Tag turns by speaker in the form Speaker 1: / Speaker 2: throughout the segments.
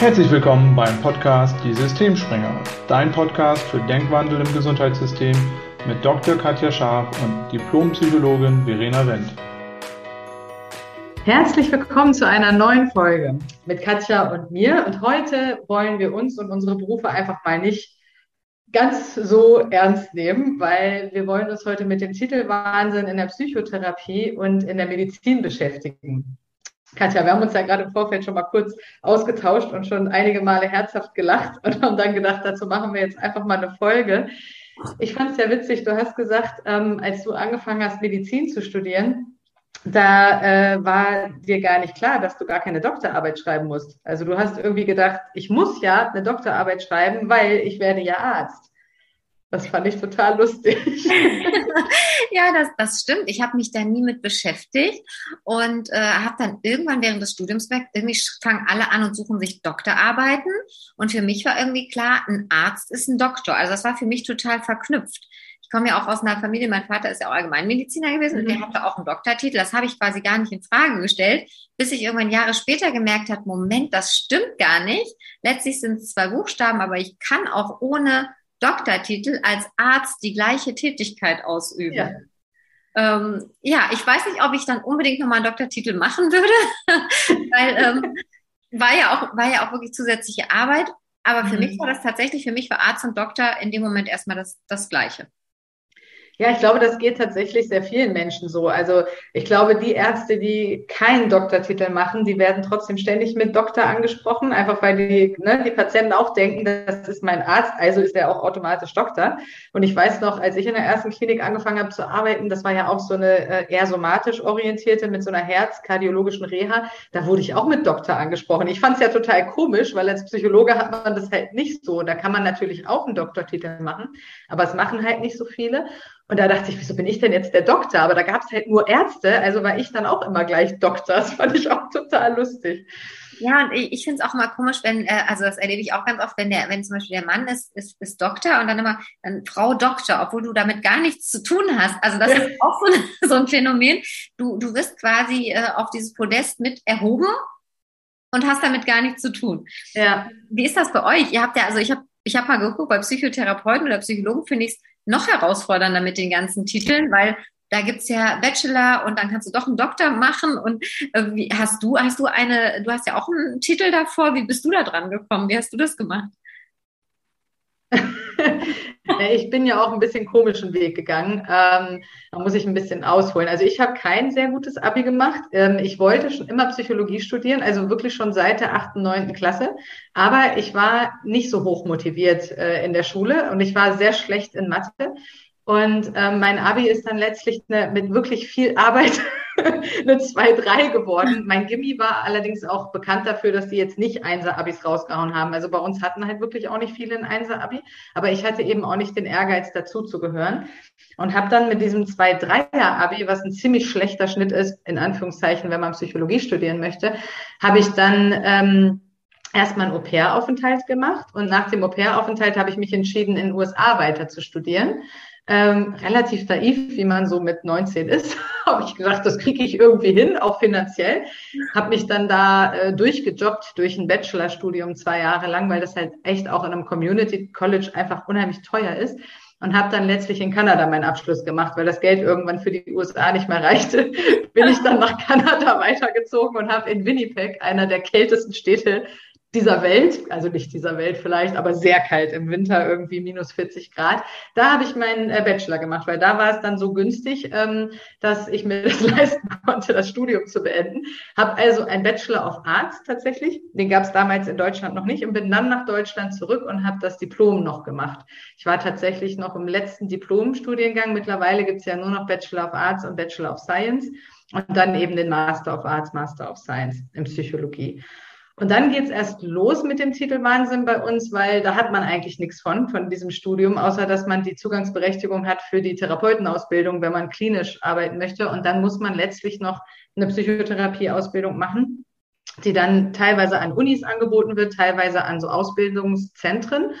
Speaker 1: Herzlich willkommen beim Podcast Die Systemspringer, dein Podcast für Denkwandel im Gesundheitssystem mit Dr. Katja Scharf und Diplompsychologin Verena Wendt.
Speaker 2: Herzlich willkommen zu einer neuen Folge mit Katja und mir. Und heute wollen wir uns und unsere Berufe einfach mal nicht ganz so ernst nehmen, weil wir wollen uns heute mit dem Titelwahnsinn in der Psychotherapie und in der Medizin beschäftigen. Katja, wir haben uns ja gerade im Vorfeld schon mal kurz ausgetauscht und schon einige Male herzhaft gelacht und haben dann gedacht, dazu machen wir jetzt einfach mal eine Folge. Ich fand es ja witzig, du hast gesagt, ähm, als du angefangen hast, Medizin zu studieren, da äh, war dir gar nicht klar, dass du gar keine Doktorarbeit schreiben musst. Also du hast irgendwie gedacht, ich muss ja eine Doktorarbeit schreiben, weil ich werde ja Arzt. Das fand ich total lustig.
Speaker 3: ja, das, das stimmt. Ich habe mich da nie mit beschäftigt und äh, habe dann irgendwann während des Studiums gemerkt, irgendwie fangen alle an und suchen sich Doktorarbeiten. Und für mich war irgendwie klar, ein Arzt ist ein Doktor. Also das war für mich total verknüpft. Ich komme ja auch aus einer Familie, mein Vater ist ja auch Allgemeinmediziner gewesen mhm. und der mhm. hatte auch einen Doktortitel. Das habe ich quasi gar nicht in Frage gestellt, bis ich irgendwann Jahre später gemerkt habe, Moment, das stimmt gar nicht. Letztlich sind es zwei Buchstaben, aber ich kann auch ohne Doktortitel als Arzt die gleiche Tätigkeit ausüben. Ja. Ähm, ja, ich weiß nicht, ob ich dann unbedingt nochmal einen Doktortitel machen würde, weil ähm, war ja auch war ja auch wirklich zusätzliche Arbeit. Aber für mhm. mich war das tatsächlich, für mich war Arzt und Doktor in dem Moment erstmal das, das Gleiche.
Speaker 2: Ja, ich glaube, das geht tatsächlich sehr vielen Menschen so. Also ich glaube, die Ärzte, die keinen Doktortitel machen, die werden trotzdem ständig mit Doktor angesprochen, einfach weil die, ne, die Patienten auch denken, das ist mein Arzt, also ist er auch automatisch Doktor. Und ich weiß noch, als ich in der ersten Klinik angefangen habe zu arbeiten, das war ja auch so eine äh, eher somatisch orientierte mit so einer herzkardiologischen Reha, da wurde ich auch mit Doktor angesprochen. Ich fand es ja total komisch, weil als Psychologe hat man das halt nicht so. Da kann man natürlich auch einen Doktortitel machen, aber es machen halt nicht so viele. Und da dachte ich, wieso bin ich denn jetzt der Doktor? Aber da gab es halt nur Ärzte, also war ich dann auch immer gleich Doktor. Das fand ich auch total lustig.
Speaker 3: Ja, und ich, ich finde es auch immer komisch, wenn, äh, also das erlebe ich auch ganz oft, wenn der, wenn zum Beispiel der Mann ist, ist, ist Doktor und dann immer dann Frau Doktor, obwohl du damit gar nichts zu tun hast. Also das ja. ist auch so, so ein Phänomen. Du, du wirst quasi äh, auf dieses Podest mit erhoben und hast damit gar nichts zu tun. Ja. Wie ist das bei euch? Ihr habt ja, also ich habe ich hab mal geguckt, bei Psychotherapeuten oder Psychologen finde ich es noch herausfordernder mit den ganzen Titeln, weil da gibt's ja Bachelor und dann kannst du doch einen Doktor machen. Und äh, wie, hast du, hast du eine, du hast ja auch einen Titel davor. Wie bist du da dran gekommen? Wie hast du das gemacht?
Speaker 2: ich bin ja auch ein bisschen komischen Weg gegangen. Ähm, da muss ich ein bisschen ausholen. Also ich habe kein sehr gutes Abi gemacht. Ähm, ich wollte schon immer Psychologie studieren, also wirklich schon seit der achten, neunten Klasse. Aber ich war nicht so hoch motiviert äh, in der Schule und ich war sehr schlecht in Mathe. Und ähm, mein Abi ist dann letztlich eine, mit wirklich viel Arbeit eine 2-3 geworden. Mein Gimmi war allerdings auch bekannt dafür, dass die jetzt nicht Einser-Abis rausgehauen haben. Also bei uns hatten halt wirklich auch nicht viele ein Einser-Abi, aber ich hatte eben auch nicht den Ehrgeiz, dazu zu gehören. Und habe dann mit diesem 2-3er-Abi, was ein ziemlich schlechter Schnitt ist, in Anführungszeichen, wenn man Psychologie studieren möchte, habe ich dann... Ähm, erstmal einen Au-pair-Aufenthalt gemacht und nach dem Au-pair-Aufenthalt habe ich mich entschieden, in den USA weiter zu studieren ähm, relativ naiv, wie man so mit 19 ist, habe ich gedacht, das kriege ich irgendwie hin, auch finanziell. Habe mich dann da äh, durchgejobbt durch ein Bachelorstudium zwei Jahre lang, weil das halt echt auch in einem Community College einfach unheimlich teuer ist. Und habe dann letztlich in Kanada meinen Abschluss gemacht, weil das Geld irgendwann für die USA nicht mehr reichte. Bin ich dann nach Kanada weitergezogen und habe in Winnipeg, einer der kältesten Städte dieser Welt, also nicht dieser Welt vielleicht, aber sehr kalt im Winter, irgendwie minus 40 Grad. Da habe ich meinen äh, Bachelor gemacht, weil da war es dann so günstig, ähm, dass ich mir das leisten konnte, das Studium zu beenden. Habe also einen Bachelor of Arts tatsächlich, den gab es damals in Deutschland noch nicht und bin dann nach Deutschland zurück und habe das Diplom noch gemacht. Ich war tatsächlich noch im letzten Diplomstudiengang. Mittlerweile gibt es ja nur noch Bachelor of Arts und Bachelor of Science und dann eben den Master of Arts, Master of Science in Psychologie. Und dann geht's erst los mit dem Titel Wahnsinn bei uns, weil da hat man eigentlich nichts von, von diesem Studium, außer dass man die Zugangsberechtigung hat für die Therapeutenausbildung, wenn man klinisch arbeiten möchte. Und dann muss man letztlich noch eine Psychotherapieausbildung machen, die dann teilweise an Unis angeboten wird, teilweise an so Ausbildungszentren.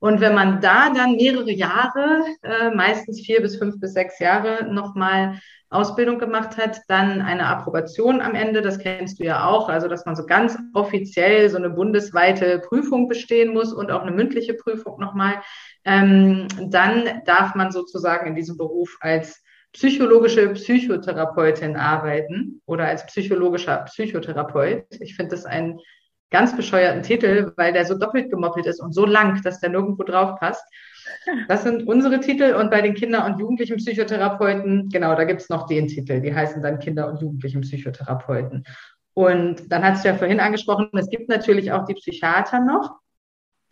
Speaker 2: Und wenn man da dann mehrere Jahre, äh, meistens vier bis fünf bis sechs Jahre nochmal Ausbildung gemacht hat, dann eine Approbation am Ende, das kennst du ja auch, also dass man so ganz offiziell so eine bundesweite Prüfung bestehen muss und auch eine mündliche Prüfung nochmal, ähm, dann darf man sozusagen in diesem Beruf als psychologische Psychotherapeutin arbeiten oder als psychologischer Psychotherapeut. Ich finde das ein ganz bescheuerten Titel, weil der so doppelt gemoppelt ist und so lang, dass der nirgendwo drauf passt. Das sind unsere Titel und bei den Kinder- und Jugendlichen Psychotherapeuten, genau, da gibt es noch den Titel, die heißen dann Kinder- und Jugendlichen Psychotherapeuten. Und dann hast du ja vorhin angesprochen, es gibt natürlich auch die Psychiater noch.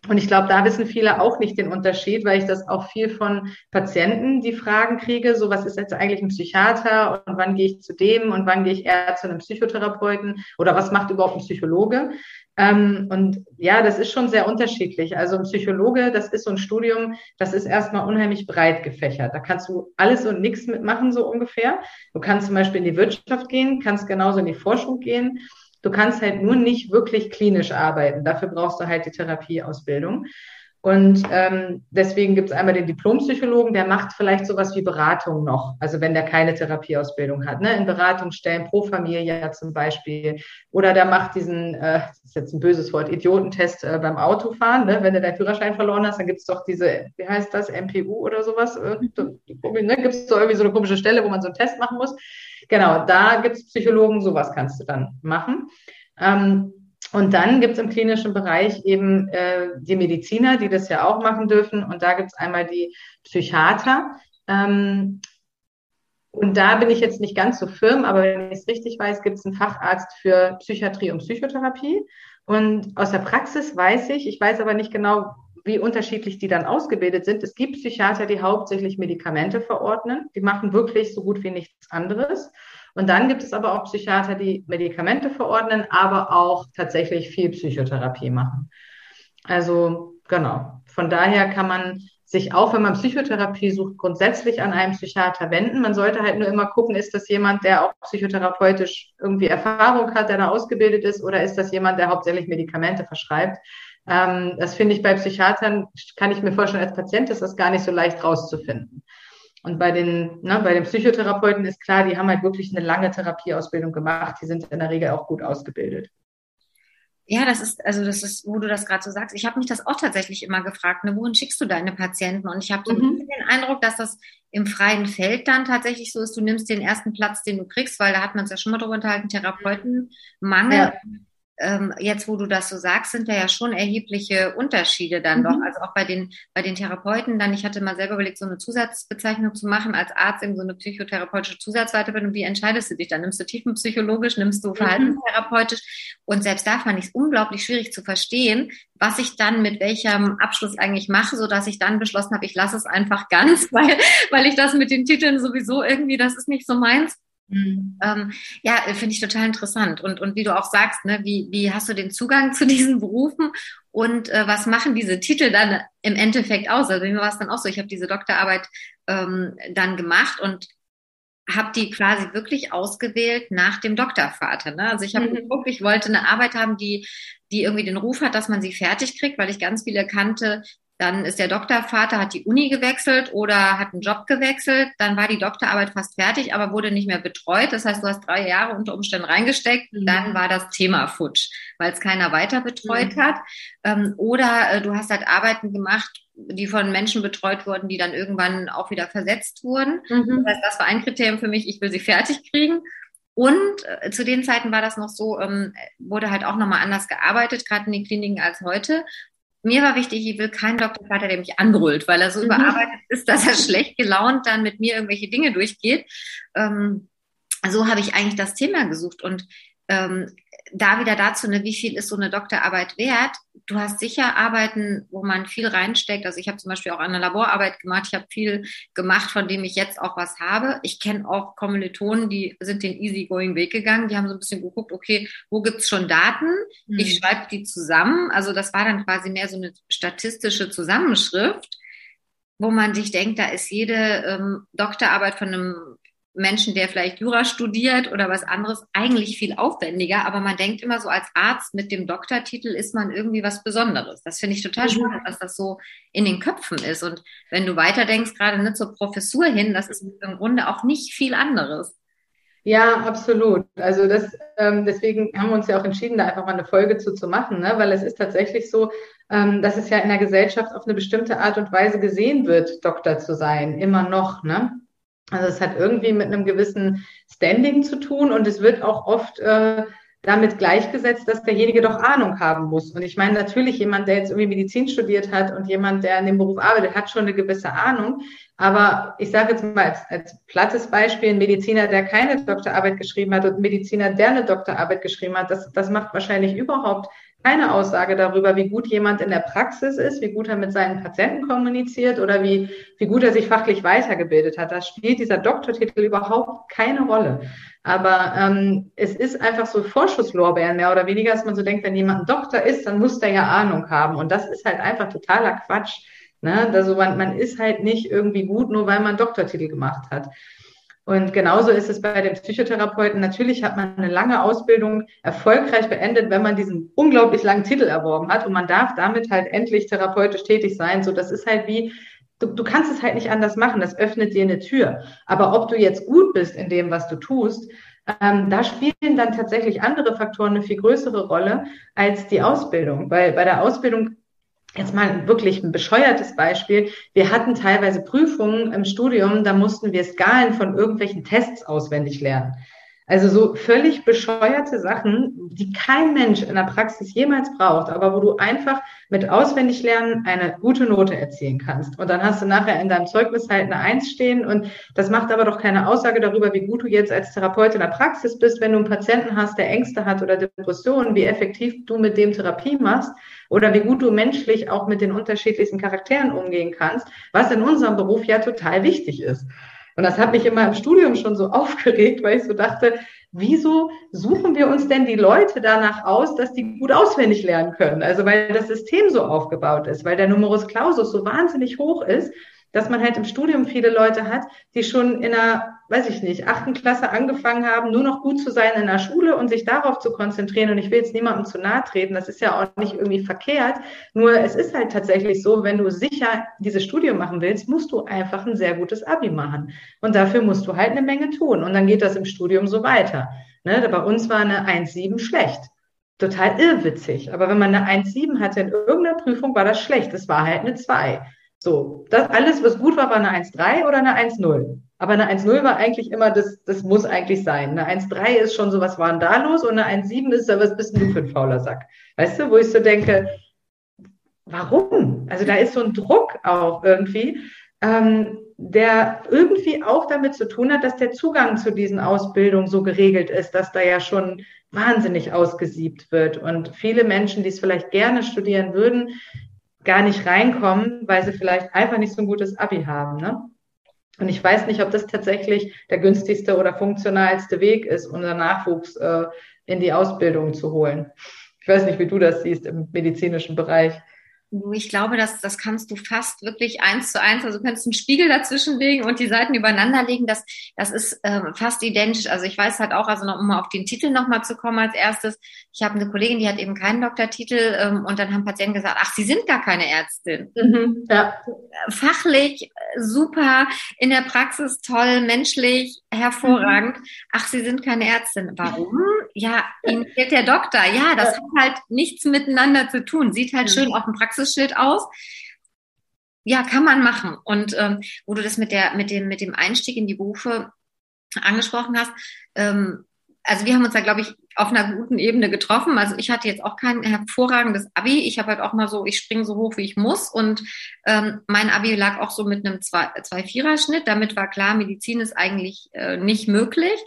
Speaker 2: Und ich glaube, da wissen viele auch nicht den Unterschied, weil ich das auch viel von Patienten die Fragen kriege, so was ist jetzt eigentlich ein Psychiater und wann gehe ich zu dem und wann gehe ich eher zu einem Psychotherapeuten oder was macht überhaupt ein Psychologe? Ähm, und ja, das ist schon sehr unterschiedlich. Also ein Psychologe, das ist so ein Studium, das ist erstmal unheimlich breit gefächert. Da kannst du alles und nichts mitmachen, so ungefähr. Du kannst zum Beispiel in die Wirtschaft gehen, kannst genauso in die Forschung gehen. Du kannst halt nur nicht wirklich klinisch arbeiten. Dafür brauchst du halt die Therapieausbildung. Und ähm, deswegen gibt es einmal den Diplompsychologen, der macht vielleicht sowas wie Beratung noch, also wenn der keine Therapieausbildung hat, ne? in Beratungsstellen pro Familie zum Beispiel. Oder der macht diesen, äh, das ist jetzt ein böses Wort, Idiotentest äh, beim Autofahren. Ne? Wenn du deinen Führerschein verloren hast, dann gibt es doch diese, wie heißt das, MPU oder sowas. Ne? Gibt es so irgendwie so eine komische Stelle, wo man so einen Test machen muss. Genau, da gibt es Psychologen, sowas kannst du dann machen. Ähm, und dann gibt es im klinischen Bereich eben äh, die Mediziner, die das ja auch machen dürfen. Und da gibt es einmal die Psychiater. Ähm, und da bin ich jetzt nicht ganz so firm, aber wenn ich es richtig weiß, gibt es einen Facharzt für Psychiatrie und Psychotherapie. Und aus der Praxis weiß ich, ich weiß aber nicht genau, wie unterschiedlich die dann ausgebildet sind. Es gibt Psychiater, die hauptsächlich Medikamente verordnen. Die machen wirklich so gut wie nichts anderes. Und dann gibt es aber auch Psychiater, die Medikamente verordnen, aber auch tatsächlich viel Psychotherapie machen. Also genau. Von daher kann man sich auch, wenn man Psychotherapie sucht, grundsätzlich an einen Psychiater wenden. Man sollte halt nur immer gucken, ist das jemand, der auch psychotherapeutisch irgendwie Erfahrung hat, der da ausgebildet ist, oder ist das jemand, der hauptsächlich Medikamente verschreibt? Ähm, das finde ich bei Psychiatern, kann ich mir vorstellen, als Patient ist das gar nicht so leicht rauszufinden. Und bei den, ne, bei den Psychotherapeuten ist klar, die haben halt wirklich eine lange Therapieausbildung gemacht. Die sind in der Regel auch gut ausgebildet.
Speaker 3: Ja, das ist, also das ist, wo du das gerade so sagst. Ich habe mich das auch tatsächlich immer gefragt, ne, wohin schickst du deine Patienten? Und ich habe so mhm. den Eindruck, dass das im freien Feld dann tatsächlich so ist, du nimmst den ersten Platz, den du kriegst, weil da hat man es ja schon mal drüber unterhalten, Therapeutenmangel. Ja ähm, jetzt, wo du das so sagst, sind da ja schon erhebliche Unterschiede dann mhm. doch. Also auch bei den, bei den Therapeuten dann, ich hatte mal selber überlegt, so eine Zusatzbezeichnung zu machen als Arzt, eben so eine psychotherapeutische Zusatzweiterbildung. Wie entscheidest du dich dann? Nimmst du tiefenpsychologisch, nimmst du mhm. verhaltenstherapeutisch? Und selbst da fand ich es unglaublich schwierig zu verstehen, was ich dann mit welchem Abschluss eigentlich mache, so dass ich dann beschlossen habe, ich lasse es einfach ganz, weil, weil ich das mit den Titeln sowieso irgendwie, das ist nicht so meins. Mhm. Ähm, ja, finde ich total interessant. Und, und wie du auch sagst, ne, wie, wie hast du den Zugang zu diesen Berufen und äh, was machen diese Titel dann im Endeffekt aus? Also mir war es dann auch so, ich habe diese Doktorarbeit ähm, dann gemacht und habe die quasi wirklich ausgewählt nach dem Doktorvater. Ne? Also ich habe mhm. geguckt, ich wollte eine Arbeit haben, die, die irgendwie den Ruf hat, dass man sie fertig kriegt, weil ich ganz viele kannte, dann ist der Doktorvater, hat die Uni gewechselt oder hat einen Job gewechselt. Dann war die Doktorarbeit fast fertig, aber wurde nicht mehr betreut. Das heißt, du hast drei Jahre unter Umständen reingesteckt. Mhm. Dann war das Thema futsch, weil es keiner weiter betreut mhm. hat. Ähm, oder äh, du hast halt Arbeiten gemacht, die von Menschen betreut wurden, die dann irgendwann auch wieder versetzt wurden. Mhm. Das heißt, das war ein Kriterium für mich. Ich will sie fertig kriegen. Und äh, zu den Zeiten war das noch so, ähm, wurde halt auch nochmal anders gearbeitet, gerade in den Kliniken als heute. Mir war wichtig, ich will keinen Doktorvater, der mich anbrüllt, weil er so mhm. überarbeitet ist, dass er schlecht gelaunt dann mit mir irgendwelche Dinge durchgeht. Ähm, so habe ich eigentlich das Thema gesucht. Und ähm, da wieder dazu, ne, wie viel ist so eine Doktorarbeit wert? Du hast sicher Arbeiten, wo man viel reinsteckt. Also ich habe zum Beispiel auch eine Laborarbeit gemacht. Ich habe viel gemacht, von dem ich jetzt auch was habe. Ich kenne auch Kommilitonen, die sind den easygoing Weg gegangen. Die haben so ein bisschen geguckt, okay, wo gibt's schon Daten? Mhm. Ich schreibe die zusammen. Also das war dann quasi mehr so eine statistische Zusammenschrift, wo man sich denkt, da ist jede ähm, Doktorarbeit von einem Menschen, der vielleicht Jura studiert oder was anderes, eigentlich viel aufwendiger. Aber man denkt immer so, als Arzt mit dem Doktortitel ist man irgendwie was Besonderes. Das finde ich total mhm. spannend, dass das so in den Köpfen ist. Und wenn du weiterdenkst, gerade nicht zur Professur hin, das ist im Grunde auch nicht viel anderes.
Speaker 2: Ja, absolut. Also das, ähm, deswegen haben wir uns ja auch entschieden, da einfach mal eine Folge zu, zu machen, ne? weil es ist tatsächlich so, ähm, dass es ja in der Gesellschaft auf eine bestimmte Art und Weise gesehen wird, Doktor zu sein, immer noch. Ne? Also es hat irgendwie mit einem gewissen Standing zu tun und es wird auch oft äh, damit gleichgesetzt, dass derjenige doch Ahnung haben muss. Und ich meine, natürlich jemand, der jetzt irgendwie Medizin studiert hat und jemand, der in dem Beruf arbeitet, hat schon eine gewisse Ahnung. Aber ich sage jetzt mal als, als plattes Beispiel, ein Mediziner, der keine Doktorarbeit geschrieben hat und ein Mediziner, der eine Doktorarbeit geschrieben hat, das, das macht wahrscheinlich überhaupt keine Aussage darüber, wie gut jemand in der Praxis ist, wie gut er mit seinen Patienten kommuniziert oder wie, wie gut er sich fachlich weitergebildet hat. Da spielt dieser Doktortitel überhaupt keine Rolle. Aber ähm, es ist einfach so Vorschusslorbeeren mehr oder weniger, dass man so denkt, wenn jemand ein Doktor ist, dann muss der ja Ahnung haben. Und das ist halt einfach totaler Quatsch. Ne? Also man, man ist halt nicht irgendwie gut, nur weil man Doktortitel gemacht hat. Und genauso ist es bei den Psychotherapeuten. Natürlich hat man eine lange Ausbildung erfolgreich beendet, wenn man diesen unglaublich langen Titel erworben hat und man darf damit halt endlich therapeutisch tätig sein. So, das ist halt wie, du, du kannst es halt nicht anders machen. Das öffnet dir eine Tür. Aber ob du jetzt gut bist in dem, was du tust, ähm, da spielen dann tatsächlich andere Faktoren eine viel größere Rolle als die Ausbildung. Weil bei der Ausbildung Jetzt mal wirklich ein bescheuertes Beispiel. Wir hatten teilweise Prüfungen im Studium, da mussten wir Skalen von irgendwelchen Tests auswendig lernen. Also so völlig bescheuerte Sachen, die kein Mensch in der Praxis jemals braucht, aber wo du einfach mit Auswendiglernen eine gute Note erzielen kannst. Und dann hast du nachher in deinem Zeugnis halt eine Eins stehen und das macht aber doch keine Aussage darüber, wie gut du jetzt als Therapeut in der Praxis bist, wenn du einen Patienten hast, der Ängste hat oder Depressionen, wie effektiv du mit dem Therapie machst oder wie gut du menschlich auch mit den unterschiedlichsten Charakteren umgehen kannst, was in unserem Beruf ja total wichtig ist. Und das hat mich immer im Studium schon so aufgeregt, weil ich so dachte, wieso suchen wir uns denn die Leute danach aus, dass die gut auswendig lernen können? Also weil das System so aufgebaut ist, weil der Numerus Clausus so wahnsinnig hoch ist, dass man halt im Studium viele Leute hat, die schon in einer, weiß ich nicht, achten Klasse angefangen haben, nur noch gut zu sein in der Schule und sich darauf zu konzentrieren. Und ich will jetzt niemandem zu nahe treten, das ist ja auch nicht irgendwie verkehrt. Nur es ist halt tatsächlich so, wenn du sicher dieses Studium machen willst, musst du einfach ein sehr gutes Abi machen. Und dafür musst du halt eine Menge tun. Und dann geht das im Studium so weiter. Ne? Bei uns war eine 1,7 schlecht total irrwitzig. Aber wenn man eine 1,7 hatte in irgendeiner Prüfung, war das schlecht. Das war halt eine 2. So, das alles, was gut war, war eine 1,3 oder eine 1,0. Aber eine 1,0 war eigentlich immer, das, das muss eigentlich sein. Eine 1,3 ist schon so, was war denn da los? Und eine 1,7 ist, was bist denn du für ein fauler Sack? Weißt du, wo ich so denke, warum? Also da ist so ein Druck auch irgendwie, ähm, der irgendwie auch damit zu tun hat, dass der Zugang zu diesen Ausbildungen so geregelt ist, dass da ja schon wahnsinnig ausgesiebt wird. Und viele Menschen, die es vielleicht gerne studieren würden, gar nicht reinkommen, weil sie vielleicht einfach nicht so ein gutes Abi haben. Ne? Und ich weiß nicht, ob das tatsächlich der günstigste oder funktionalste Weg ist, unser Nachwuchs äh, in die Ausbildung zu holen. Ich weiß nicht, wie du das siehst im medizinischen Bereich.
Speaker 3: Ich glaube, das, das kannst du fast wirklich eins zu eins, also du kannst einen Spiegel dazwischen legen und die Seiten übereinander legen. Das, das ist ähm, fast identisch. Also ich weiß halt auch, also noch, um mal auf den Titel nochmal zu kommen als erstes. Ich habe eine Kollegin, die hat eben keinen Doktortitel ähm, und dann haben Patienten gesagt, ach, sie sind gar keine Ärztin. Mhm, ja. Fachlich äh, super, in der Praxis toll, menschlich hervorragend. Mhm. Ach, sie sind keine Ärztin. Warum? Ja, ihnen fehlt der Doktor. Ja, das ja. hat halt nichts miteinander zu tun. Sieht halt mhm. schön auf dem Praxisschild aus. Ja, kann man machen. Und ähm, wo du das mit der, mit dem, mit dem Einstieg in die Berufe angesprochen hast, ähm, also wir haben uns da, glaube ich, auf einer guten Ebene getroffen. Also ich hatte jetzt auch kein hervorragendes Abi. Ich habe halt auch mal so, ich springe so hoch, wie ich muss. Und ähm, mein Abi lag auch so mit einem 2-4er-Schnitt. Damit war klar, Medizin ist eigentlich äh, nicht möglich.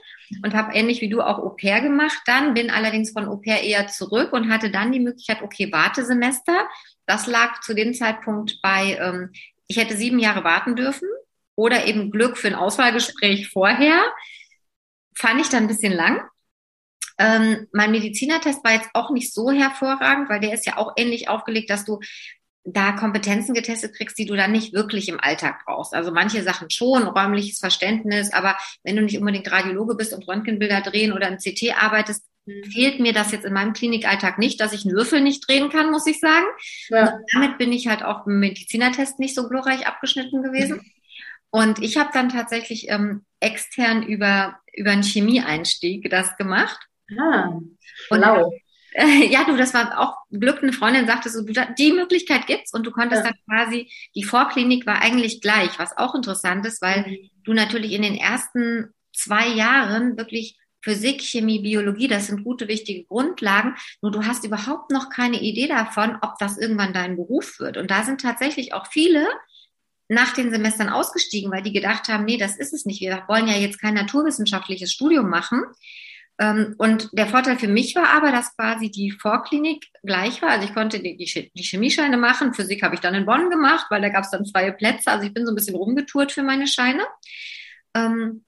Speaker 3: Und habe ähnlich wie du auch Au pair gemacht dann, bin allerdings von Au pair eher zurück und hatte dann die Möglichkeit, okay, Wartesemester. Das lag zu dem Zeitpunkt bei, ähm, ich hätte sieben Jahre warten dürfen oder eben Glück für ein Auswahlgespräch vorher. Fand ich dann ein bisschen lang. Ähm, mein Medizinertest war jetzt auch nicht so hervorragend, weil der ist ja auch ähnlich aufgelegt, dass du da Kompetenzen getestet kriegst, die du dann nicht wirklich im Alltag brauchst. Also manche Sachen schon, räumliches Verständnis, aber wenn du nicht unbedingt Radiologe bist und Röntgenbilder drehen oder im CT arbeitest, mhm. fehlt mir das jetzt in meinem Klinikalltag nicht, dass ich einen Würfel nicht drehen kann, muss ich sagen. Ja. damit bin ich halt auch im Medizinertest nicht so glorreich abgeschnitten gewesen. Mhm. Und ich habe dann tatsächlich ähm, extern über, über einen Chemieeinstieg das gemacht.
Speaker 2: Ah, schlau. Und
Speaker 3: ja, du, das war auch Glück. Eine Freundin sagte so, du, die Möglichkeit gibt's und du konntest ja. dann quasi, die Vorklinik war eigentlich gleich, was auch interessant ist, weil mhm. du natürlich in den ersten zwei Jahren wirklich Physik, Chemie, Biologie, das sind gute, wichtige Grundlagen. Nur du hast überhaupt noch keine Idee davon, ob das irgendwann dein Beruf wird. Und da sind tatsächlich auch viele nach den Semestern ausgestiegen, weil die gedacht haben, nee, das ist es nicht. Wir wollen ja jetzt kein naturwissenschaftliches Studium machen. Ähm, und der Vorteil für mich war aber, dass quasi die Vorklinik gleich war. Also ich konnte die, Chemiescheine machen. Physik habe ich dann in Bonn gemacht, weil da gab es dann freie Plätze. Also ich bin so ein bisschen rumgetourt für meine Scheine. Ähm,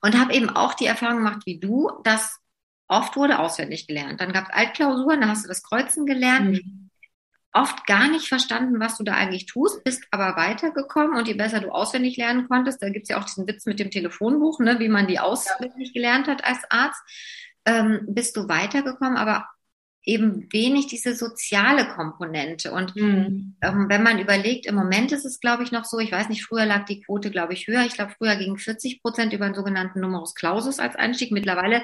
Speaker 3: und habe eben auch die Erfahrung gemacht wie du, dass oft wurde auswendig gelernt. Dann gab es Altklausuren, da hast du das Kreuzen gelernt. Mhm oft gar nicht verstanden, was du da eigentlich tust, bist aber weitergekommen und je besser du auswendig lernen konntest, da gibt's ja auch diesen Witz mit dem Telefonbuch, ne, wie man die auswendig gelernt hat als Arzt, ähm, bist du weitergekommen, aber eben wenig diese soziale Komponente. Und mhm. ähm, wenn man überlegt, im Moment ist es, glaube ich, noch so, ich weiß nicht, früher lag die Quote, glaube ich, höher. Ich glaube, früher gingen 40 Prozent über einen sogenannten Numerus Clausus als Einstieg. Mittlerweile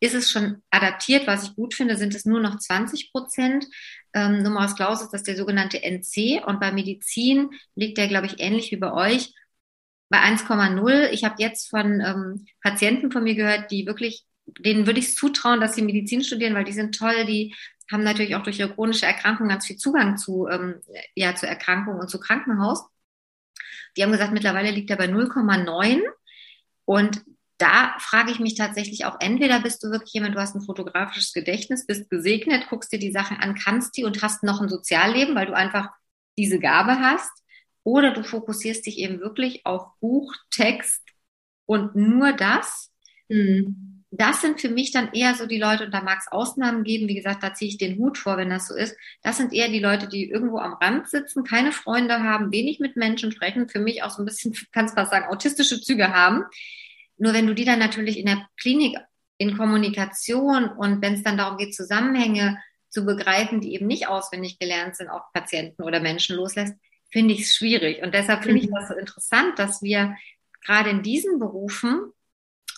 Speaker 3: ist es schon adaptiert. Was ich gut finde, sind es nur noch 20 Prozent. Ähm, Clausus, das ist der sogenannte NC. Und bei Medizin liegt der, glaube ich, ähnlich wie bei euch bei 1,0. Ich habe jetzt von ähm, Patienten von mir gehört, die wirklich, denen würde ich es zutrauen, dass sie Medizin studieren, weil die sind toll, die haben natürlich auch durch ihre chronische Erkrankung ganz viel Zugang zu, ähm, ja, zur Erkrankung und zu Krankenhaus. Die haben gesagt, mittlerweile liegt er bei 0,9. Und da frage ich mich tatsächlich auch, entweder bist du wirklich jemand, du hast ein fotografisches Gedächtnis, bist gesegnet, guckst dir die Sachen an, kannst die und hast noch ein Sozialleben, weil du einfach diese Gabe hast, oder du fokussierst dich eben wirklich auf Buch, Text und nur das. Mhm. Das sind für mich dann eher so die Leute, und da mag es Ausnahmen geben, wie gesagt, da ziehe ich den Hut vor, wenn das so ist. Das sind eher die Leute, die irgendwo am Rand sitzen, keine Freunde haben, wenig mit Menschen sprechen, für mich auch so ein bisschen, kannst fast sagen, autistische Züge haben nur wenn du die dann natürlich in der Klinik in Kommunikation und wenn es dann darum geht, Zusammenhänge zu begreifen, die eben nicht auswendig gelernt sind, auf Patienten oder Menschen loslässt, finde ich es schwierig. Und deshalb finde ich mhm. das so interessant, dass wir gerade in diesen Berufen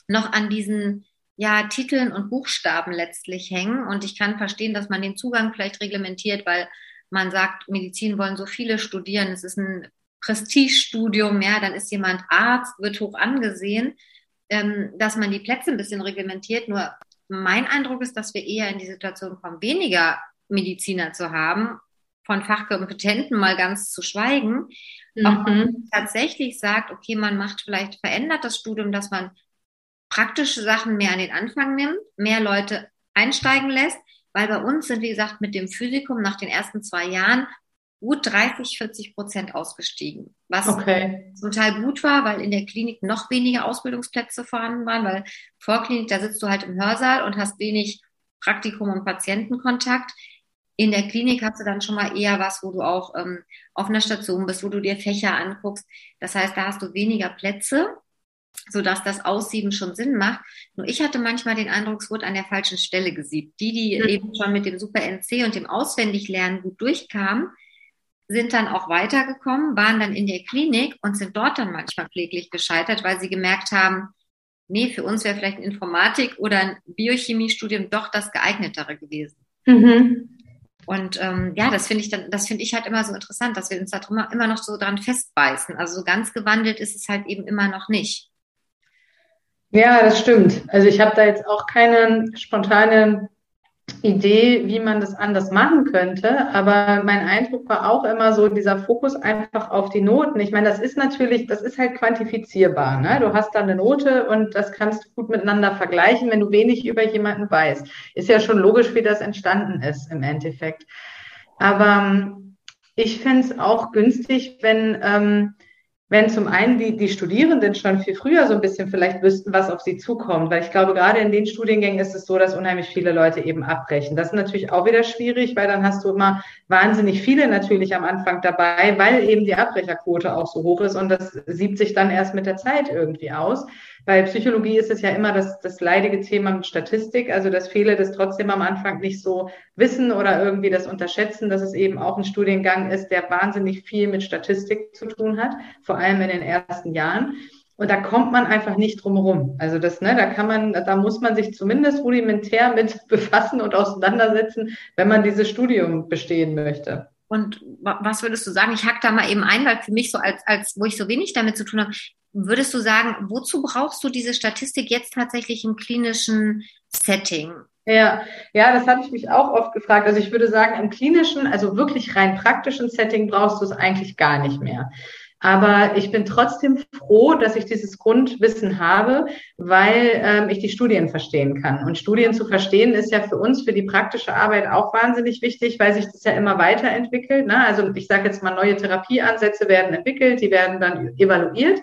Speaker 3: noch an diesen ja, Titeln und Buchstaben letztlich hängen. Und ich kann verstehen, dass man den Zugang vielleicht reglementiert, weil man sagt, Medizin wollen so viele studieren, es ist ein Prestigestudium, ja, dann ist jemand Arzt, wird hoch angesehen ähm, dass man die Plätze ein bisschen reglementiert. Nur mein Eindruck ist, dass wir eher in die Situation kommen, weniger Mediziner zu haben, von Fachkompetenten mal ganz zu schweigen. Mhm. Auch man tatsächlich sagt, okay, man macht vielleicht verändert das Studium, dass man praktische Sachen mehr an den Anfang nimmt, mehr Leute einsteigen lässt, weil bei uns sind, wie gesagt, mit dem Physikum nach den ersten zwei Jahren gut 30, 40 Prozent ausgestiegen. Was okay. zum Teil gut war, weil in der Klinik noch weniger Ausbildungsplätze vorhanden waren, weil Vorklinik, da sitzt du halt im Hörsaal und hast wenig Praktikum und Patientenkontakt. In der Klinik hast du dann schon mal eher was, wo du auch ähm, auf einer Station bist, wo du dir Fächer anguckst. Das heißt, da hast du weniger Plätze, sodass das Aussieben schon Sinn macht. Nur ich hatte manchmal den Eindruck, es wurde an der falschen Stelle gesiebt. Die, die mhm. eben schon mit dem Super NC und dem Auswendiglernen gut durchkamen, sind dann auch weitergekommen, waren dann in der Klinik und sind dort dann manchmal pfleglich gescheitert, weil sie gemerkt haben, nee, für uns wäre vielleicht ein Informatik oder ein Biochemiestudium doch das geeignetere gewesen. Mhm. Und ähm, ja, das finde ich dann, das finde ich halt immer so interessant, dass wir uns da immer, immer noch so dran festbeißen. Also so ganz gewandelt ist es halt eben immer noch nicht.
Speaker 2: Ja, das stimmt. Also ich habe da jetzt auch keinen spontanen Idee, wie man das anders machen könnte. Aber mein Eindruck war auch immer so dieser Fokus einfach auf die Noten. Ich meine, das ist natürlich, das ist halt quantifizierbar. Ne? Du hast da eine Note und das kannst du gut miteinander vergleichen, wenn du wenig über jemanden weißt. Ist ja schon logisch, wie das entstanden ist im Endeffekt. Aber ähm, ich fände es auch günstig, wenn ähm, wenn zum einen die, die Studierenden schon viel früher so ein bisschen vielleicht wüssten, was auf sie zukommt. Weil ich glaube, gerade in den Studiengängen ist es so, dass unheimlich viele Leute eben abbrechen. Das ist natürlich auch wieder schwierig, weil dann hast du immer wahnsinnig viele natürlich am Anfang dabei, weil eben die Abbrecherquote auch so hoch ist und das siebt sich dann erst mit der Zeit irgendwie aus. Bei Psychologie ist es ja immer das, das leidige Thema mit Statistik, also dass viele das trotzdem am Anfang nicht so wissen oder irgendwie das unterschätzen, dass es eben auch ein Studiengang ist, der wahnsinnig viel mit Statistik zu tun hat, vor allem in den ersten Jahren. Und da kommt man einfach nicht drum herum. Also das, ne, da kann man, da muss man sich zumindest rudimentär mit befassen und auseinandersetzen, wenn man dieses Studium bestehen möchte.
Speaker 3: Und was würdest du sagen? Ich hack da mal eben ein, weil für mich so als, als, wo ich so wenig damit zu tun habe, Würdest du sagen, wozu brauchst du diese Statistik jetzt tatsächlich im klinischen Setting?
Speaker 2: Ja, ja, das habe ich mich auch oft gefragt. Also ich würde sagen, im klinischen, also wirklich rein praktischen Setting brauchst du es eigentlich gar nicht mehr. Aber ich bin trotzdem froh, dass ich dieses Grundwissen habe, weil ähm, ich die Studien verstehen kann. Und Studien zu verstehen ist ja für uns, für die praktische Arbeit auch wahnsinnig wichtig, weil sich das ja immer weiterentwickelt. Ne? Also ich sage jetzt mal, neue Therapieansätze werden entwickelt, die werden dann evaluiert.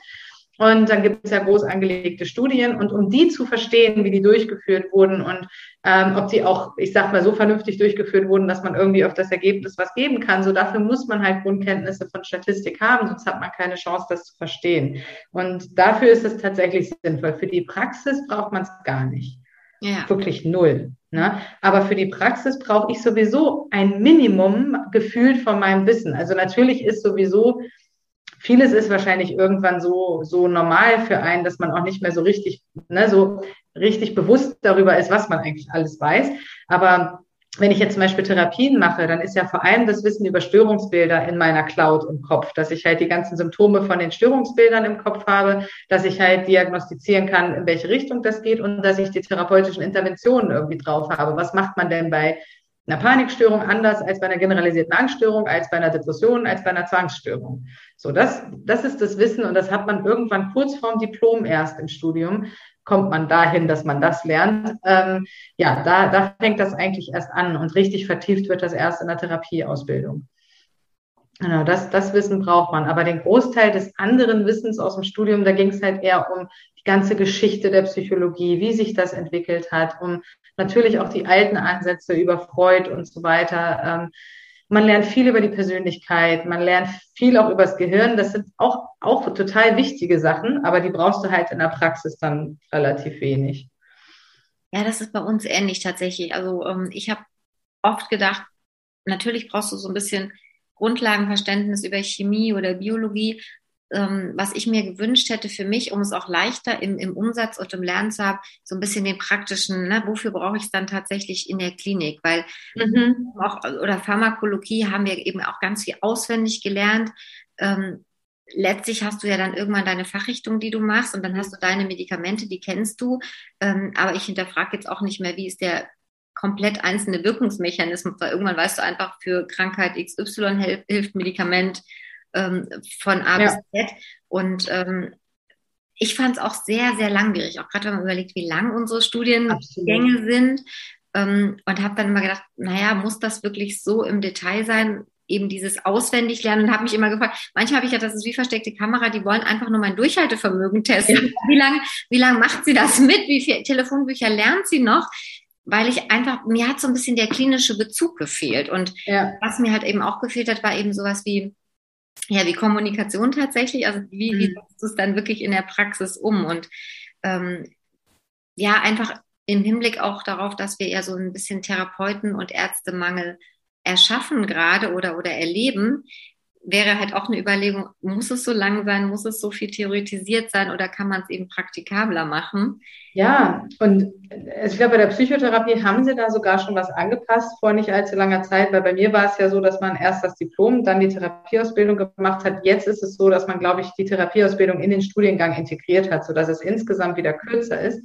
Speaker 2: Und dann gibt es ja groß angelegte Studien. Und um die zu verstehen, wie die durchgeführt wurden und ähm, ob die auch, ich sag mal, so vernünftig durchgeführt wurden, dass man irgendwie auf das Ergebnis was geben kann, so dafür muss man halt Grundkenntnisse von Statistik haben, sonst hat man keine Chance, das zu verstehen. Und dafür ist es tatsächlich sinnvoll. Für die Praxis braucht man es gar nicht. Ja. Wirklich null. Ne? Aber für die Praxis brauche ich sowieso ein Minimum gefühlt von meinem Wissen. Also natürlich ist sowieso vieles ist wahrscheinlich irgendwann so, so normal für einen, dass man auch nicht mehr so richtig, ne, so richtig bewusst darüber ist, was man eigentlich alles weiß. Aber wenn ich jetzt zum Beispiel Therapien mache, dann ist ja vor allem das Wissen über Störungsbilder in meiner Cloud im Kopf, dass ich halt die ganzen Symptome von den Störungsbildern im Kopf habe, dass ich halt diagnostizieren kann, in welche Richtung das geht und dass ich die therapeutischen Interventionen irgendwie drauf habe. Was macht man denn bei einer Panikstörung anders als bei einer generalisierten Angststörung, als bei einer Depression, als bei einer Zwangsstörung. So, das, das ist das Wissen und das hat man irgendwann kurz vorm Diplom erst im Studium, kommt man dahin, dass man das lernt. Ähm, ja, da, da fängt das eigentlich erst an und richtig vertieft wird das erst in der Therapieausbildung. Genau, das, das Wissen braucht man. Aber den Großteil des anderen Wissens aus dem Studium, da ging es halt eher um die ganze Geschichte der Psychologie, wie sich das entwickelt hat, um natürlich auch die alten Ansätze über Freud und so weiter. Ähm, man lernt viel über die Persönlichkeit, man lernt viel auch über das Gehirn. Das sind auch, auch total wichtige Sachen, aber die brauchst du halt in der Praxis dann relativ wenig.
Speaker 3: Ja, das ist bei uns ähnlich tatsächlich. Also ähm, ich habe oft gedacht, natürlich brauchst du so ein bisschen Grundlagenverständnis über Chemie oder Biologie, ähm, was ich mir gewünscht hätte für mich, um es auch leichter im, im Umsatz und im Lernen zu haben, so ein bisschen den praktischen, ne, wofür brauche ich es dann tatsächlich in der Klinik? Weil mhm. auch, oder Pharmakologie haben wir eben auch ganz viel auswendig gelernt. Ähm, letztlich hast du ja dann irgendwann deine Fachrichtung, die du machst, und dann hast du deine Medikamente, die kennst du. Ähm, aber ich hinterfrage jetzt auch nicht mehr, wie ist der komplett einzelne Wirkungsmechanismus, weil irgendwann weißt du einfach, für Krankheit XY hilft, hilft Medikament ähm, von A ja. bis Z. Und ähm, ich fand es auch sehr, sehr langwierig, auch gerade wenn man überlegt, wie lang unsere Studiengänge sind. Ähm, und habe dann immer gedacht, naja, muss das wirklich so im Detail sein? eben dieses auswendig lernen und habe mich immer gefragt, manchmal habe ich ja, das ist wie versteckte Kamera, die wollen einfach nur mein Durchhaltevermögen testen. Ja. Wie lange wie lang macht sie das mit? Wie viele Telefonbücher lernt sie noch? Weil ich einfach, mir hat so ein bisschen der klinische Bezug gefehlt. Und ja. was mir halt eben auch gefehlt hat, war eben sowas wie, ja, wie Kommunikation tatsächlich. Also wie, mhm. wie setzt du es dann wirklich in der Praxis um? Und ähm, ja, einfach im Hinblick auch darauf, dass wir ja so ein bisschen Therapeuten- und Ärztemangel erschaffen gerade oder, oder erleben, wäre halt auch eine Überlegung, muss es so lang sein, muss es so viel theoretisiert sein oder kann man es eben praktikabler machen?
Speaker 2: Ja, und ich glaube, bei der Psychotherapie haben sie da sogar schon was angepasst vor nicht allzu langer Zeit, weil bei mir war es ja so, dass man erst das Diplom, dann die Therapieausbildung gemacht hat. Jetzt ist es so, dass man, glaube ich, die Therapieausbildung in den Studiengang integriert hat, sodass es insgesamt wieder kürzer ist.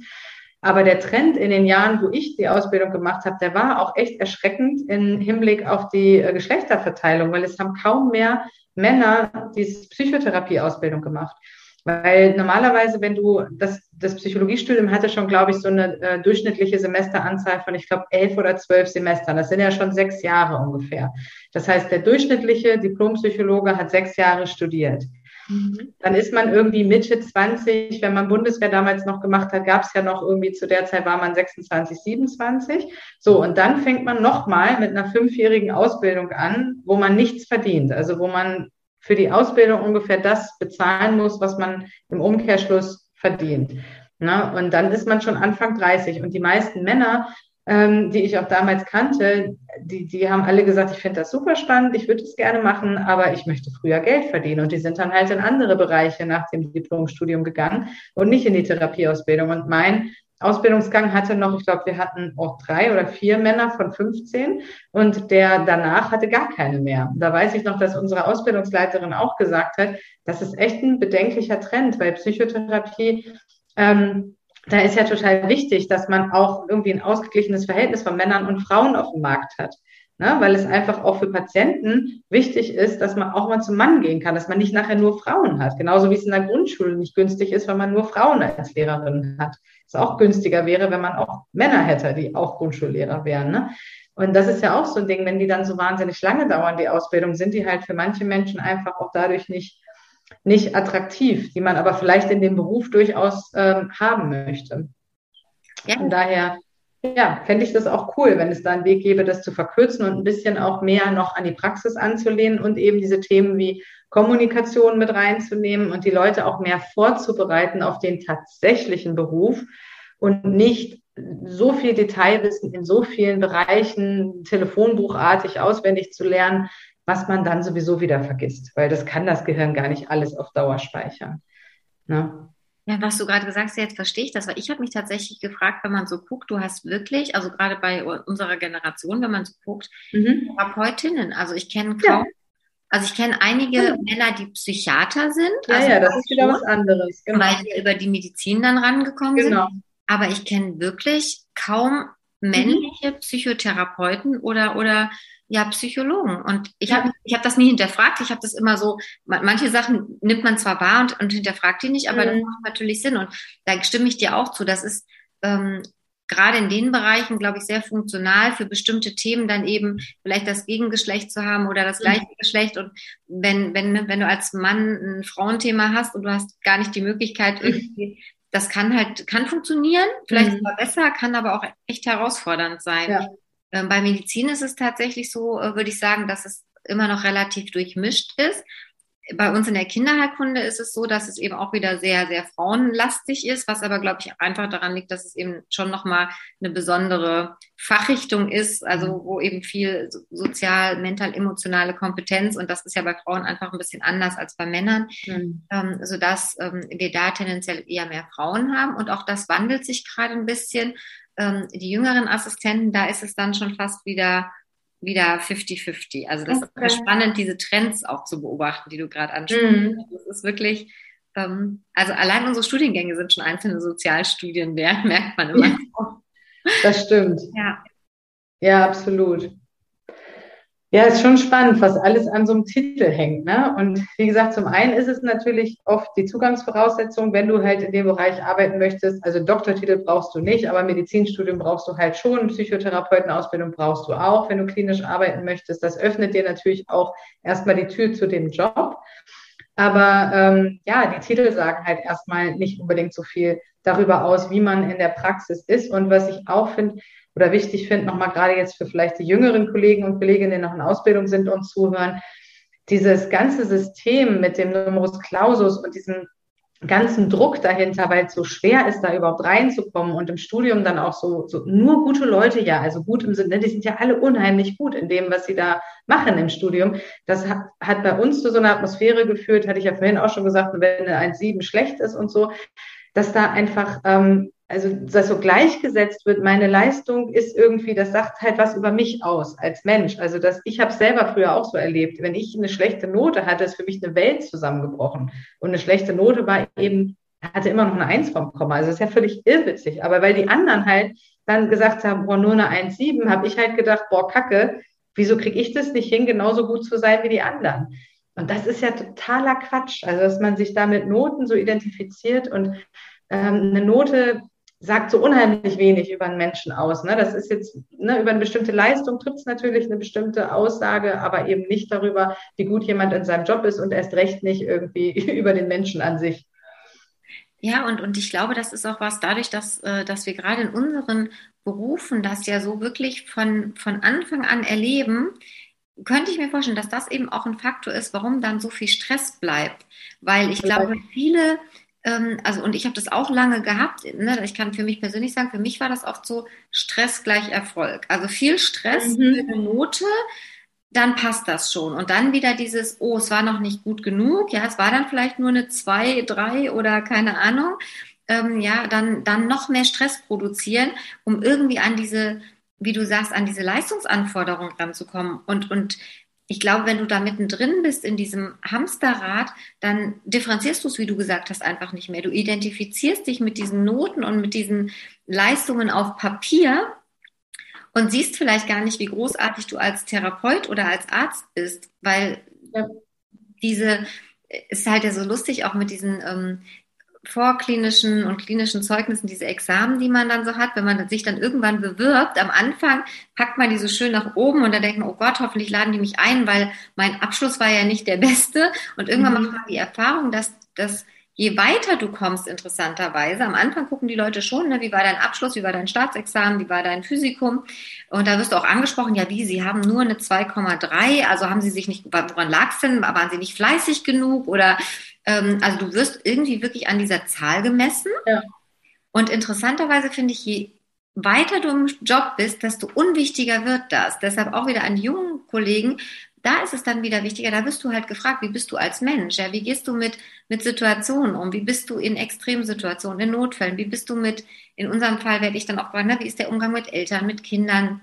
Speaker 2: Aber der Trend in den Jahren, wo ich die Ausbildung gemacht habe, der war auch echt erschreckend im Hinblick auf die äh, Geschlechterverteilung, weil es haben kaum mehr Männer diese Psychotherapieausbildung gemacht. Weil normalerweise, wenn du das, das Psychologiestudium hatte schon, glaube ich, so eine äh, durchschnittliche Semesteranzahl von, ich glaube, elf oder zwölf Semestern. Das sind ja schon sechs Jahre ungefähr. Das heißt, der durchschnittliche Diplompsychologe hat sechs Jahre studiert. Mhm. Dann ist man irgendwie Mitte 20, wenn man Bundeswehr damals noch gemacht hat, gab es ja noch irgendwie, zu der Zeit war man 26, 27. So, und dann fängt man nochmal mit einer fünfjährigen Ausbildung an, wo man nichts verdient. Also wo man für die Ausbildung ungefähr das bezahlen muss, was man im Umkehrschluss verdient. Na, und dann ist man schon Anfang 30. Und die meisten Männer ähm, die ich auch damals kannte, die, die haben alle gesagt, ich finde das super spannend, ich würde es gerne machen, aber ich möchte früher Geld verdienen. Und die sind dann halt in andere Bereiche nach dem Diplomstudium gegangen und nicht in die Therapieausbildung. Und mein Ausbildungsgang hatte noch, ich glaube, wir hatten auch drei oder vier Männer von 15 und der danach hatte gar keine mehr. Da weiß ich noch, dass unsere Ausbildungsleiterin auch gesagt hat, das ist echt ein bedenklicher Trend, weil Psychotherapie ähm, da ist ja total wichtig, dass man auch irgendwie ein ausgeglichenes Verhältnis von Männern und Frauen auf dem Markt hat. Ne? Weil es einfach auch für Patienten wichtig ist, dass man auch mal zum Mann gehen kann, dass man nicht nachher nur Frauen hat. Genauso wie es in der Grundschule nicht günstig ist, wenn man nur Frauen als Lehrerin hat. Es auch günstiger wäre, wenn man auch Männer hätte, die auch Grundschullehrer wären. Ne? Und das ist ja auch so ein Ding, wenn die dann so wahnsinnig lange dauern, die Ausbildung, sind die halt für manche Menschen einfach auch dadurch nicht nicht attraktiv, die man aber vielleicht in dem Beruf durchaus ähm, haben möchte. Ja. Von daher, ja, fände ich das auch cool, wenn es da einen Weg gäbe, das zu verkürzen und ein bisschen auch mehr noch an die Praxis anzulehnen und eben diese Themen wie Kommunikation mit reinzunehmen und die Leute auch mehr vorzubereiten auf den tatsächlichen Beruf und nicht so viel Detailwissen in so vielen Bereichen telefonbuchartig auswendig zu lernen, was man dann sowieso wieder vergisst, weil das kann das Gehirn gar nicht alles auf Dauer speichern. Ne?
Speaker 3: Ja, was du gerade gesagt hast, jetzt verstehe ich das, weil ich habe mich tatsächlich gefragt, wenn man so guckt, du hast wirklich, also gerade bei unserer Generation, wenn man so guckt, mhm. Therapeutinnen, also ich kenne kaum, ja. also ich kenne einige ja. Männer, die Psychiater sind.
Speaker 2: Ja,
Speaker 3: also
Speaker 2: ja, das ist wieder was anderes.
Speaker 3: Genau. Weil die über die Medizin dann rangekommen genau. sind. Aber ich kenne wirklich kaum mhm. männliche mhm. Psychotherapeuten oder, oder ja, Psychologen. Und ich habe ich hab das nie hinterfragt. Ich habe das immer so, manche Sachen nimmt man zwar wahr und, und hinterfragt die nicht, aber mhm. das macht natürlich Sinn. Und da stimme ich dir auch zu. Das ist ähm, gerade in den Bereichen, glaube ich, sehr funktional für bestimmte Themen dann eben vielleicht das Gegengeschlecht zu haben oder das mhm. gleiche mhm. Geschlecht. Und wenn, wenn, wenn du als Mann ein Frauenthema hast und du hast gar nicht die Möglichkeit, mhm. irgendwie, das kann halt, kann funktionieren, vielleicht mhm. sogar besser, kann aber auch echt herausfordernd sein. Ja. Ähm, bei Medizin ist es tatsächlich so, äh, würde ich sagen, dass es immer noch relativ durchmischt ist. Bei uns in der Kinderheilkunde ist es so, dass es eben auch wieder sehr, sehr frauenlastig ist, was aber, glaube ich, einfach daran liegt, dass es eben schon nochmal eine besondere Fachrichtung ist, also mhm. wo eben viel sozial, mental, emotionale Kompetenz und das ist ja bei Frauen einfach ein bisschen anders als bei Männern, mhm. ähm, sodass ähm, wir da tendenziell eher mehr Frauen haben und auch das wandelt sich gerade ein bisschen ähm, die jüngeren Assistenten, da ist es dann schon fast wieder wieder 50-50. Also das okay. ist spannend, diese Trends auch zu beobachten, die du gerade ansprichst. Mm. Das ist wirklich, ähm, also allein unsere Studiengänge sind schon einzelne Sozialstudien wert, merkt man immer. Ja,
Speaker 2: das stimmt. Ja. Ja, absolut. Ja, ist schon spannend, was alles an so einem Titel hängt. Ne? Und wie gesagt, zum einen ist es natürlich oft die Zugangsvoraussetzung, wenn du halt in dem Bereich arbeiten möchtest. Also Doktortitel brauchst du nicht, aber Medizinstudium brauchst du halt schon. Psychotherapeutenausbildung brauchst du auch, wenn du klinisch arbeiten möchtest. Das öffnet dir natürlich auch erstmal die Tür zu dem Job. Aber ähm, ja, die Titel sagen halt erstmal nicht unbedingt so viel darüber aus, wie man in der Praxis ist. Und was ich auch finde, oder wichtig finde, nochmal gerade jetzt für vielleicht die jüngeren Kollegen und Kolleginnen, die noch in Ausbildung sind und zuhören, dieses ganze System mit dem Numerus Clausus und diesem ganzen Druck dahinter, weil es so schwer ist, da überhaupt reinzukommen und im Studium dann auch so, so nur gute Leute, ja, also gut im Sinne, die sind ja alle unheimlich gut in dem, was sie da machen im Studium. Das hat, hat bei uns zu so einer Atmosphäre geführt, hatte ich ja vorhin auch schon gesagt, wenn eine 1,7 schlecht ist und so, dass da einfach ähm, also das so gleichgesetzt wird, meine Leistung ist irgendwie, das sagt halt was über mich aus als Mensch. Also das, ich habe selber früher auch so erlebt. Wenn ich eine schlechte Note hatte, ist für mich eine Welt zusammengebrochen. Und eine schlechte Note war eben, hatte immer noch eine Eins vom Komma. Also das ist ja völlig irrwitzig. Aber weil die anderen halt dann gesagt haben, boah, nur eine 1,7, habe ich halt gedacht, boah, Kacke, wieso kriege ich das nicht hin, genauso gut zu sein wie die anderen? Und das ist ja totaler Quatsch. Also dass man sich da mit Noten so identifiziert und ähm, eine Note sagt so unheimlich wenig über einen Menschen aus. Ne? Das ist jetzt, ne, über eine bestimmte Leistung trifft es natürlich eine bestimmte Aussage, aber eben nicht darüber, wie gut jemand in seinem Job ist und erst recht nicht irgendwie über den Menschen an sich.
Speaker 3: Ja, und, und ich glaube, das ist auch was dadurch, dass, äh, dass wir gerade in unseren Berufen das ja so wirklich von, von Anfang an erleben, könnte ich mir vorstellen, dass das eben auch ein Faktor ist, warum dann so viel Stress bleibt. Weil ich glaube, viele also und ich habe das auch lange gehabt. Ne? Ich kann für mich persönlich sagen, für mich war das oft so Stress gleich Erfolg. Also viel Stress mhm. für eine Note, dann passt das schon. Und dann wieder dieses, oh, es war noch nicht gut genug. Ja, es war dann vielleicht nur eine zwei, drei oder keine Ahnung. Ähm, ja, dann, dann noch mehr Stress produzieren, um irgendwie an diese, wie du sagst, an diese Leistungsanforderungen ranzukommen. Und, und ich glaube, wenn du da mittendrin bist in diesem Hamsterrad, dann differenzierst du es, wie du gesagt hast, einfach nicht mehr. Du identifizierst dich mit diesen Noten und mit diesen Leistungen auf Papier und siehst vielleicht gar nicht, wie großartig du als Therapeut oder als Arzt bist, weil ja. diese ist halt ja so lustig auch mit diesen ähm, vorklinischen und klinischen Zeugnissen, diese Examen, die man dann so hat, wenn man sich dann irgendwann bewirbt, am Anfang packt man die so schön nach oben und dann denkt man, oh Gott, hoffentlich laden die mich ein, weil mein Abschluss war ja nicht der beste. Und irgendwann mhm. macht man die Erfahrung, dass, dass je weiter du kommst, interessanterweise, am Anfang gucken die Leute schon, ne, wie war dein Abschluss, wie war dein Staatsexamen, wie war dein Physikum. Und da wirst du auch angesprochen, ja, wie, Sie haben nur eine 2,3, also haben Sie sich nicht, woran lag es denn, waren Sie nicht fleißig genug oder ähm, also du wirst irgendwie wirklich an dieser Zahl gemessen. Ja. Und interessanterweise finde ich, je weiter du im Job bist, desto unwichtiger wird das. Deshalb auch wieder an jungen Kollegen, da ist es dann wieder wichtiger, da wirst du halt gefragt, wie bist du als Mensch? Ja, wie gehst du mit, mit Situationen um? Wie bist du in Extremsituationen, in Notfällen? Wie bist du mit, in unserem Fall werde ich dann auch fragen, ne, wie ist der Umgang mit Eltern, mit Kindern?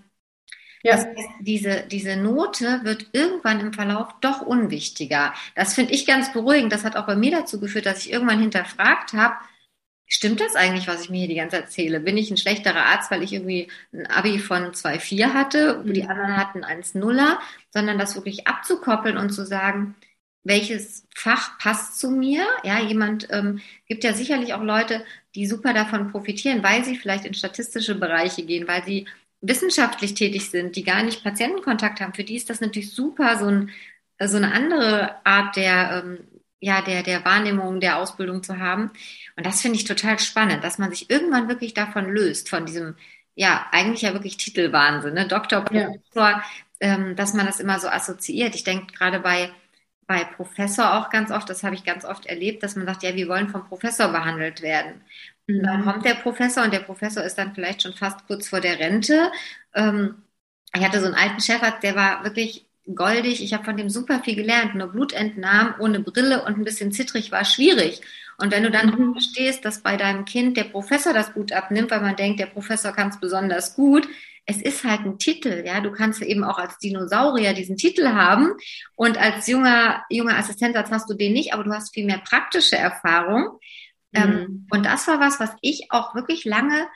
Speaker 3: Ja. Das heißt, diese, diese Note wird irgendwann im Verlauf doch unwichtiger. Das finde ich ganz beruhigend. Das hat auch bei mir dazu geführt, dass ich irgendwann hinterfragt habe, stimmt das eigentlich, was ich mir hier die ganze Zeit erzähle? Bin ich ein schlechterer Arzt, weil ich irgendwie ein Abi von 2,4 hatte, mhm. die anderen hatten 1,0er, sondern das wirklich abzukoppeln und zu sagen, welches Fach passt zu mir? Ja, jemand ähm, gibt ja sicherlich auch Leute, die super davon profitieren, weil sie vielleicht in statistische Bereiche gehen, weil sie wissenschaftlich tätig sind, die gar nicht Patientenkontakt haben, für die ist das natürlich super, so, ein, so eine andere Art der, ähm, ja, der, der Wahrnehmung, der Ausbildung zu haben. Und das finde ich total spannend, dass man sich irgendwann wirklich davon löst, von diesem, ja, eigentlich ja wirklich Titelwahnsinn, ne? Doktor, Professor, ja. ähm, dass man das immer so assoziiert. Ich denke gerade bei, bei Professor auch ganz oft, das habe ich ganz oft erlebt, dass man sagt, ja, wir wollen vom Professor behandelt werden. Mhm. Dann kommt der Professor und der Professor ist dann vielleicht schon fast kurz vor der Rente. Ähm, ich hatte so einen alten Chefarzt, der war wirklich goldig. Ich habe von dem super viel gelernt. Nur Blutentnahmen ohne Brille und ein bisschen zittrig war schwierig. Und wenn du dann mhm. verstehst, dass bei deinem Kind der Professor das Blut abnimmt, weil man denkt, der Professor kann es besonders gut, es ist halt ein Titel, ja. Du kannst eben auch als Dinosaurier diesen Titel haben und als junger, junger Assistenzarzt hast du den nicht, aber du hast viel mehr praktische Erfahrung. Ähm, mhm. und das war was, was ich auch wirklich lange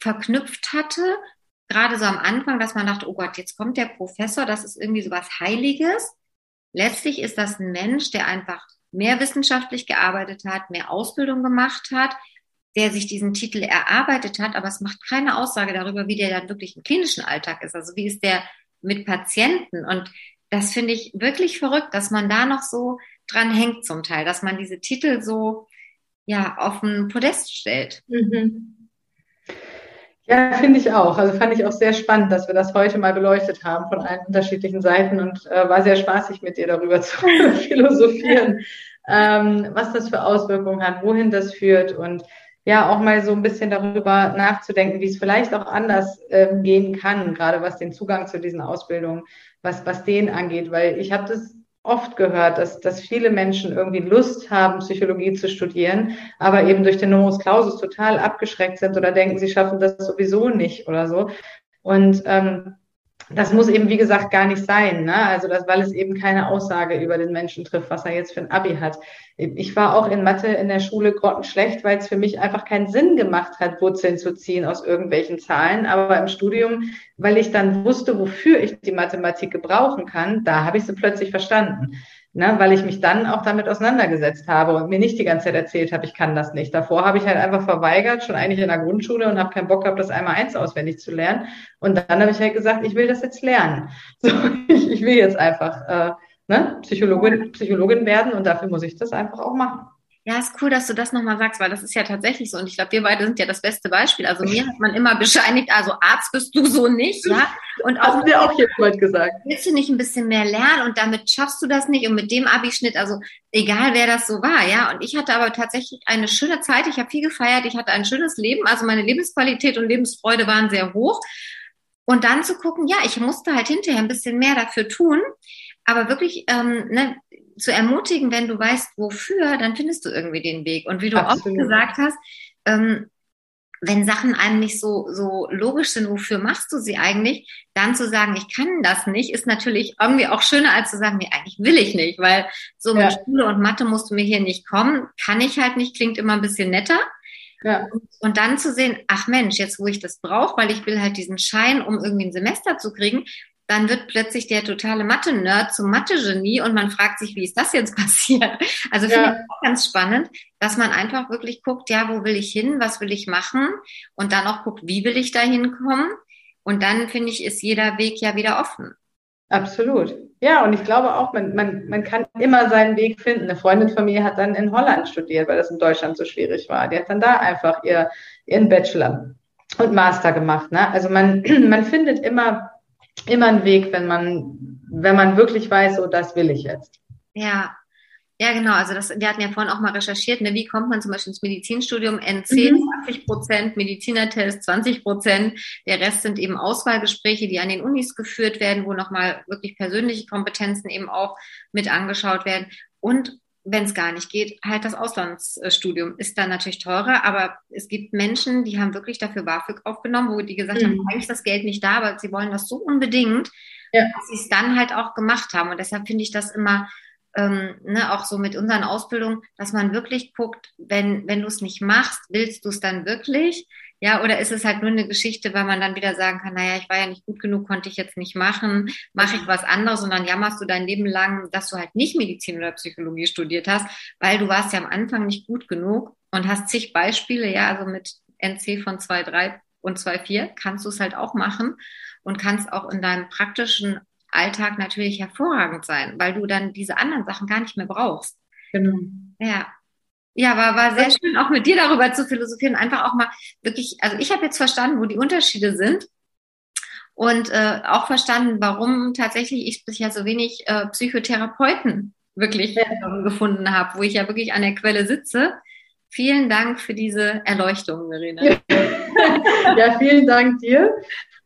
Speaker 3: verknüpft hatte, gerade so am Anfang, dass man dachte, oh Gott, jetzt kommt der Professor, das ist irgendwie so was Heiliges. Letztlich ist das ein Mensch, der einfach mehr wissenschaftlich gearbeitet hat, mehr Ausbildung gemacht hat, der sich diesen Titel erarbeitet hat, aber es macht keine Aussage darüber, wie der dann wirklich im klinischen Alltag ist. Also wie ist der mit Patienten? Und das finde ich wirklich verrückt, dass man da noch so dran hängt zum Teil, dass man diese Titel so ja, auf ein Podest stellt. Mhm.
Speaker 2: Ja, finde ich auch. Also fand ich auch sehr spannend, dass wir das heute mal beleuchtet haben von allen unterschiedlichen Seiten und äh, war sehr spaßig mit dir darüber zu philosophieren, ähm, was das für Auswirkungen hat, wohin das führt und ja, auch mal so ein bisschen darüber nachzudenken, wie es vielleicht auch anders ähm, gehen kann, gerade was den Zugang zu diesen Ausbildungen, was, was den angeht, weil ich habe das oft gehört, dass, dass viele Menschen irgendwie Lust haben, Psychologie zu studieren, aber eben durch den Numerus Clausus total abgeschreckt sind oder denken, sie schaffen das sowieso nicht oder so. Und ähm, das muss eben, wie gesagt, gar nicht sein, ne? Also das, weil es eben keine Aussage über den Menschen trifft, was er jetzt für ein Abi hat. Ich war auch in Mathe in der Schule grottenschlecht, weil es für mich einfach keinen Sinn gemacht hat, Wurzeln zu ziehen aus irgendwelchen Zahlen. Aber im Studium, weil ich dann wusste, wofür ich die Mathematik gebrauchen kann, da habe ich sie plötzlich verstanden. Ne, weil ich mich dann auch damit auseinandergesetzt habe und mir nicht die ganze Zeit erzählt habe, ich kann das nicht. Davor habe ich halt einfach verweigert, schon eigentlich in der Grundschule und habe keinen Bock gehabt, das einmal eins auswendig zu lernen. Und dann habe ich halt gesagt, ich will das jetzt lernen. So, ich, ich will jetzt einfach äh, ne, Psychologin, Psychologin werden und dafür muss ich das einfach auch machen.
Speaker 3: Ja, ist cool, dass du das nochmal sagst, weil das ist ja tatsächlich so. Und ich glaube, wir beide sind ja das beste Beispiel. Also mir hat man immer bescheinigt, also Arzt bist du so nicht, ja.
Speaker 2: Und auch Hast mir auch jemand gesagt.
Speaker 3: Willst du nicht ein bisschen mehr lernen und damit schaffst du das nicht und mit dem Abischnitt, also egal wer das so war, ja. Und ich hatte aber tatsächlich eine schöne Zeit. Ich habe viel gefeiert. Ich hatte ein schönes Leben. Also meine Lebensqualität und Lebensfreude waren sehr hoch. Und dann zu gucken, ja, ich musste halt hinterher ein bisschen mehr dafür tun aber wirklich ähm, ne, zu ermutigen, wenn du weißt, wofür, dann findest du irgendwie den Weg. Und wie du Absolut. auch gesagt hast, ähm, wenn Sachen einem nicht so, so logisch sind, wofür machst du sie eigentlich, dann zu sagen, ich kann das nicht, ist natürlich irgendwie auch schöner, als zu sagen, nee, eigentlich will ich nicht, weil so ja. mit Schule und Mathe musst du mir hier nicht kommen, kann ich halt nicht, klingt immer ein bisschen netter. Ja. Und, und dann zu sehen, ach Mensch, jetzt wo ich das brauche, weil ich will halt diesen Schein, um irgendwie ein Semester zu kriegen, dann wird plötzlich der totale Mathe-Nerd zum Mathe-Genie und man fragt sich, wie ist das jetzt passiert? Also finde ja. ich auch ganz spannend, dass man einfach wirklich guckt, ja, wo will ich hin, was will ich machen und dann auch guckt, wie will ich da hinkommen? Und dann finde ich, ist jeder Weg ja wieder offen.
Speaker 2: Absolut. Ja, und ich glaube auch, man, man, man kann immer seinen Weg finden. Eine Freundin von mir hat dann in Holland studiert, weil das in Deutschland so schwierig war. Die hat dann da einfach ihr, ihren Bachelor und Master gemacht. Ne? Also man, man findet immer immer ein Weg, wenn man, wenn man wirklich weiß, so das will ich jetzt.
Speaker 3: Ja, ja, genau. Also das, wir hatten ja vorhin auch mal recherchiert, ne, wie kommt man zum Beispiel ins Medizinstudium? NC mhm. 20 Prozent, Medizinertest 20 Prozent. Der Rest sind eben Auswahlgespräche, die an den Unis geführt werden, wo nochmal wirklich persönliche Kompetenzen eben auch mit angeschaut werden. Und wenn es gar nicht geht, halt das Auslandsstudium ist dann natürlich teurer, aber es gibt Menschen, die haben wirklich dafür BAföG aufgenommen, wo die gesagt mhm. haben, eigentlich ist das Geld nicht da, aber sie wollen das so unbedingt, ja. dass sie es dann halt auch gemacht haben. Und deshalb finde ich das immer ähm, ne, auch so mit unseren Ausbildungen, dass man wirklich guckt, wenn, wenn du es nicht machst, willst du es dann wirklich? Ja, oder ist es halt nur eine Geschichte, weil man dann wieder sagen kann, naja, ich war ja nicht gut genug, konnte ich jetzt nicht machen, mache ich was anderes und dann jammerst du dein Leben lang, dass du halt nicht Medizin oder Psychologie studiert hast, weil du warst ja am Anfang nicht gut genug und hast zig Beispiele, ja, also mit NC von 2,3 und 2,4 kannst du es halt auch machen und kannst auch in deinem praktischen Alltag natürlich hervorragend sein, weil du dann diese anderen Sachen gar nicht mehr brauchst. Genau. Ja. Ja, war, war sehr schön, auch mit dir darüber zu philosophieren. Einfach auch mal wirklich, also ich habe jetzt verstanden, wo die Unterschiede sind und äh, auch verstanden, warum tatsächlich ich bisher so wenig äh, Psychotherapeuten wirklich ja. gefunden habe, wo ich ja wirklich an der Quelle sitze. Vielen Dank für diese Erleuchtung, Verena.
Speaker 2: ja, vielen Dank dir.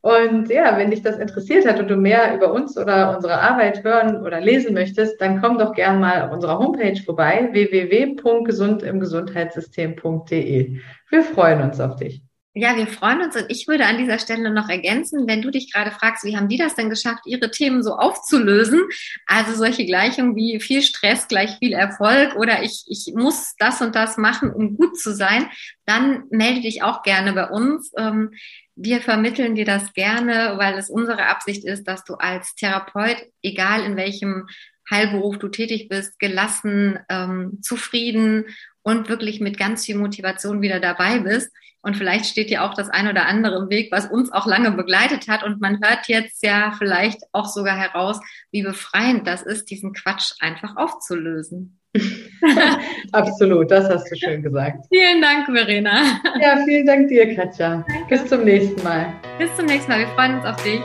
Speaker 2: Und ja, wenn dich das interessiert hat und du mehr über uns oder unsere Arbeit hören oder lesen möchtest, dann komm doch gern mal auf unserer Homepage vorbei, www.gesundimgesundheitssystem.de. Wir freuen uns auf dich.
Speaker 3: Ja, wir freuen uns und ich würde an dieser Stelle noch ergänzen, wenn du dich gerade fragst, wie haben die das denn geschafft, ihre Themen so aufzulösen? Also solche Gleichungen wie viel Stress gleich viel Erfolg oder ich, ich muss das und das machen, um gut zu sein, dann melde dich auch gerne bei uns. Ähm, wir vermitteln dir das gerne, weil es unsere Absicht ist, dass du als Therapeut, egal in welchem Heilberuf du tätig bist, gelassen, ähm, zufrieden und wirklich mit ganz viel Motivation wieder dabei bist. Und vielleicht steht dir auch das ein oder andere im Weg, was uns auch lange begleitet hat. Und man hört jetzt ja vielleicht auch sogar heraus, wie befreiend das ist, diesen Quatsch einfach aufzulösen.
Speaker 2: Absolut, das hast du schön gesagt.
Speaker 3: Vielen Dank, Verena.
Speaker 2: Ja, vielen Dank dir, Katja. Danke. Bis zum nächsten Mal.
Speaker 3: Bis zum nächsten Mal. Wir freuen uns auf dich.